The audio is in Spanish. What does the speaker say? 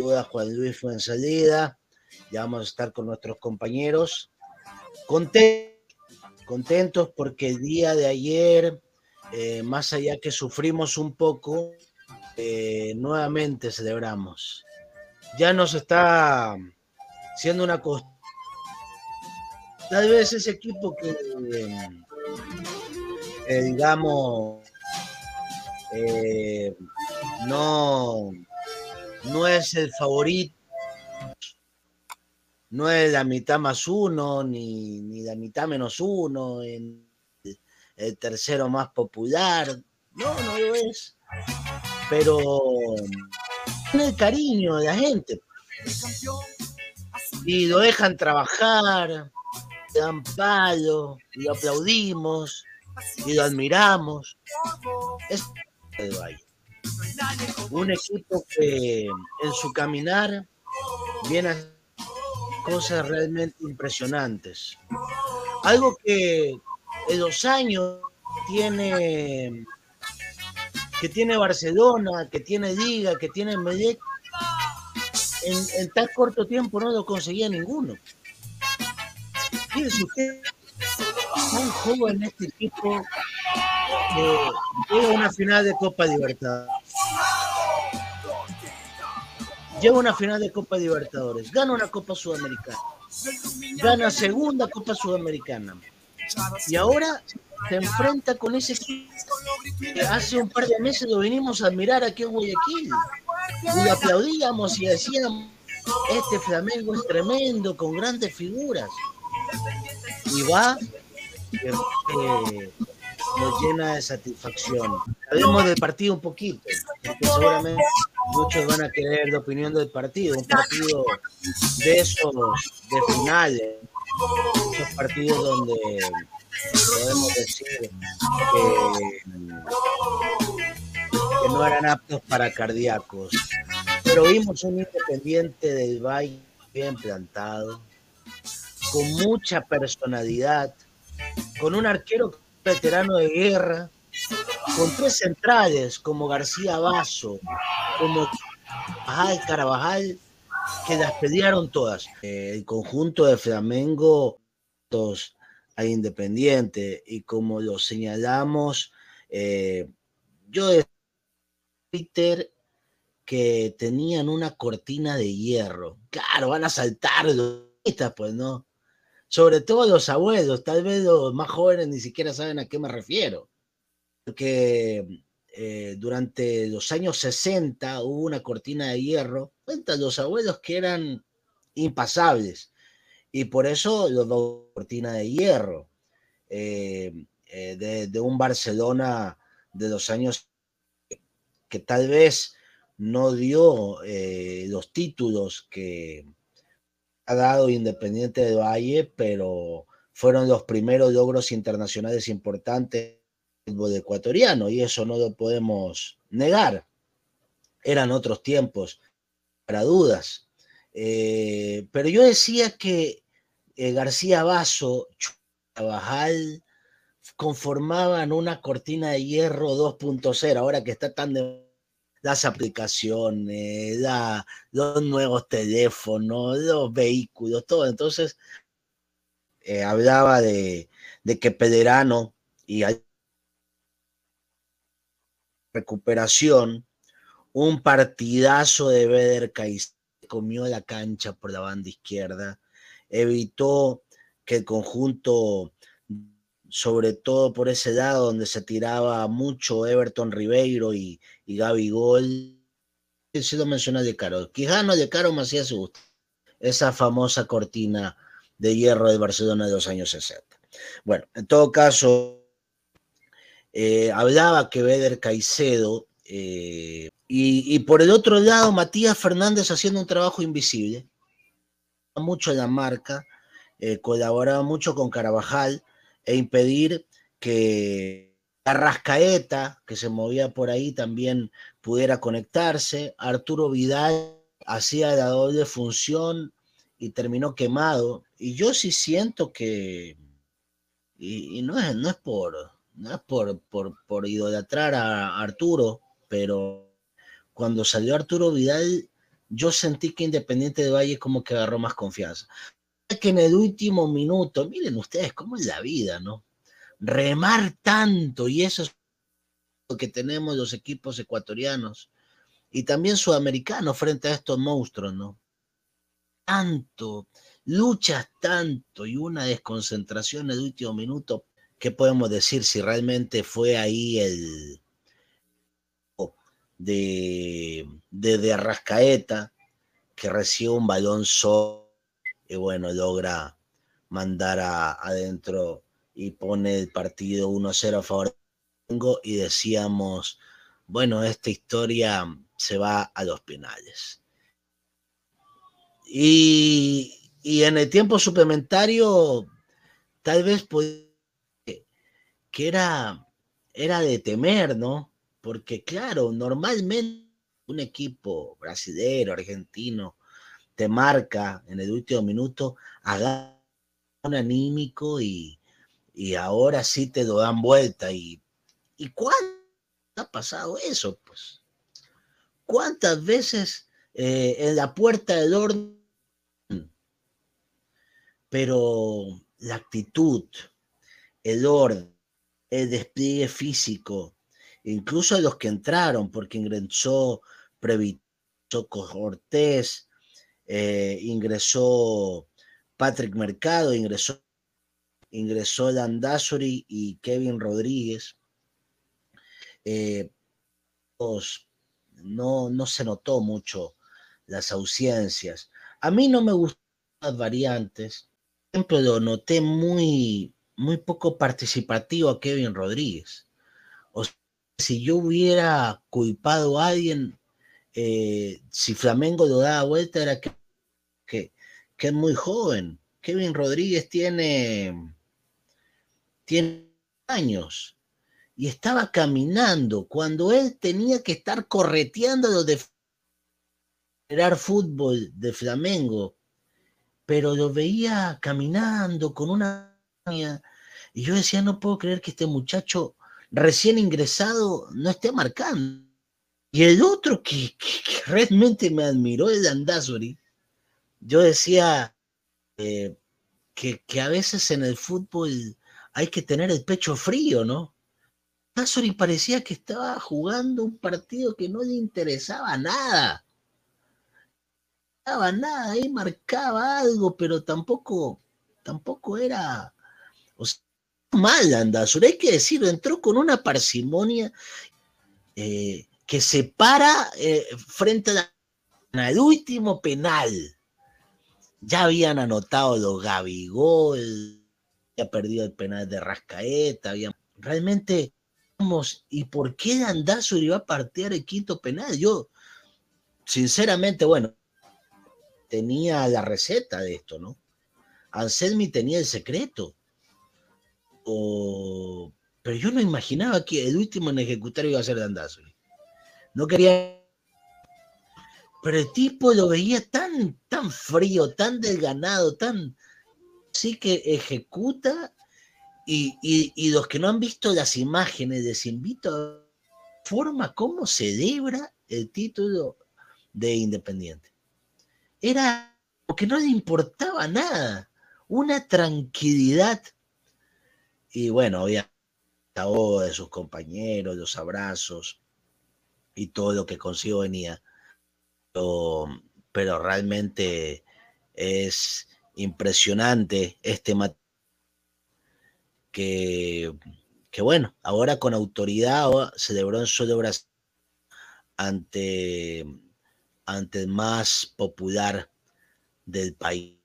Juan Luis Fuensalida. Ya vamos a estar con nuestros compañeros. Contentos, contentos porque el día de ayer, eh, más allá que sufrimos un poco, eh, nuevamente celebramos. Ya nos está siendo una costumbre. Tal vez ese equipo que, eh, digamos, no, no es el favorito, no es la mitad más uno, ni, ni la mitad menos uno, en el tercero más popular, no, no lo es, pero tiene el cariño de la gente. Y lo dejan trabajar, le dan palo, lo aplaudimos, y lo admiramos. Es el. Un equipo que en su caminar viene a cosas realmente impresionantes. Algo que en los años tiene que tiene Barcelona, que tiene Liga, que tiene Medellín, en, en, tan corto tiempo no lo conseguía ninguno. Fíjense usted, un joven en este equipo que llega una final de Copa Libertad. Llega una final de Copa Libertadores, gana una Copa Sudamericana, gana segunda Copa Sudamericana. Y ahora se enfrenta con ese que hace un par de meses lo vinimos a admirar aquí en Guayaquil. Y aplaudíamos y decíamos, este Flamengo es tremendo, con grandes figuras. Y va, eh, nos llena de satisfacción. Hablemos del partido un poquito, porque seguramente muchos van a querer la opinión del partido, un partido de esos, de finales, esos partidos donde podemos decir que, que no eran aptos para cardíacos. Pero vimos un independiente del Valle bien plantado, con mucha personalidad, con un arquero veterano de guerra, con tres centrales como García Basso, como Carvajal, Carabajal, que las pelearon todas. Eh, el conjunto de Flamengo a Independiente y como lo señalamos, eh, yo de Twitter que tenían una cortina de hierro. Claro, van a saltar pues no sobre todo los abuelos, tal vez los más jóvenes ni siquiera saben a qué me refiero, porque eh, durante los años 60 hubo una cortina de hierro, cuentan los abuelos que eran impasables, y por eso los dos cortina de hierro, eh, eh, de, de, un Barcelona de los años que tal vez no dio los títulos que, ha dado Independiente de Valle, pero fueron los primeros logros internacionales importantes del fútbol ecuatoriano y eso no lo podemos negar. Eran otros tiempos, para dudas. Eh, pero yo decía que eh, García Basso, Bajal, conformaban una cortina de hierro 2.0, ahora que está tan de las aplicaciones, los nuevos teléfonos, los vehículos, todo. Entonces, eh, hablaba de, que Pederano y recuperación, un partidazo de Beder comió la cancha por la banda izquierda, evitó que el conjunto sobre todo por ese lado donde se tiraba mucho Everton Ribeiro y, y Gaby Gol. Si lo menciona de Caro. Quijano de Caro Macías se gusta. Esa famosa cortina de hierro de Barcelona de los años 60. Bueno, en todo caso, eh, hablaba que Beder Caicedo eh, y, por el otro lado Matías Fernández haciendo un trabajo invisible. Mucho en la marca, eh, colaboraba mucho con Carabajal e impedir que Arrascaeta, que se movía por ahí, también pudiera conectarse. Arturo Vidal hacía la doble función y terminó quemado. Y yo sí siento que, y, no, es, no es por, no es por, por, por idolatrar a Arturo, pero cuando salió Arturo Vidal, yo sentí que Independiente de Valle como que agarró más confianza. Que en el último minuto, miren ustedes cómo es la vida, ¿no? Remar tanto, y eso es lo que tenemos los equipos ecuatorianos y también sudamericanos frente a estos monstruos, ¿no? Tanto, luchas tanto y una desconcentración en el último minuto, ¿qué podemos decir si realmente fue ahí el, de, de, Arrascaeta, que recibe un balón solo y bueno, logra mandar adentro y pone el partido 1-0 a favor y decíamos, bueno, esta historia se va a los penales. Y, y en el tiempo suplementario, tal vez que era, era de temer, ¿no? porque claro, normalmente un equipo brasileño, argentino, te marca en el último minuto, haga un anímico y, ahora sí te lo dan vuelta. ¿Y, y cuándo ha pasado eso? Pues, ¿cuántas veces eh, en la puerta del orden? Pero la actitud, el orden, el despliegue físico, incluso los que entraron, porque ingresó Previto Cortés, eh, ingresó Patrick Mercado, ingresó, ingresó Landazuri y Kevin Rodríguez. Eh, pues, no, no se notó mucho las ausencias. A mí no me gustan las variantes. Por ejemplo, lo noté muy, muy poco participativo a Kevin Rodríguez si yo hubiera culpado a alguien, eh, si Flamengo lo daba vuelta, era que, que, es muy joven. Kevin Rodríguez tiene, tiene años y estaba caminando cuando él tenía que estar correteando los de fútbol de Flamengo, pero lo veía caminando con una y yo decía, no puedo creer que este muchacho recién ingresado no esté marcando. Y el otro que, realmente me admiró es Andazuri. Yo decía eh, que, a veces en el fútbol hay que tener el pecho frío, ¿no? Andazuri parecía que estaba jugando un partido que no le interesaba nada. No interesaba nada, ahí marcaba algo, pero tampoco, tampoco era mal Andazur, hay que decirlo, entró con una parsimonia eh, que se para eh, frente al último penal. Ya habían anotado los Gabigol, había perdido el penal de Rascaeta, había... realmente, ¿y por qué Andazur iba a partir el quinto penal? Yo, sinceramente, bueno, tenía la receta de esto, ¿no? Anselmi tenía el secreto pero yo no imaginaba que el último en ejecutar iba a ser Dandazo. No quería. Pero el tipo lo veía tan, tan frío, tan desganado, tan. Sí que ejecuta. Y, los que no han visto las imágenes, les invito a forma cómo celebra el título de Independiente. Era porque no le importaba nada. Una tranquilidad y bueno, había de sus compañeros, los abrazos y todo lo que consigo venía. Pero, realmente es impresionante este que, que bueno, ahora con autoridad celebró en solo Brasil ante, ante el más popular del país.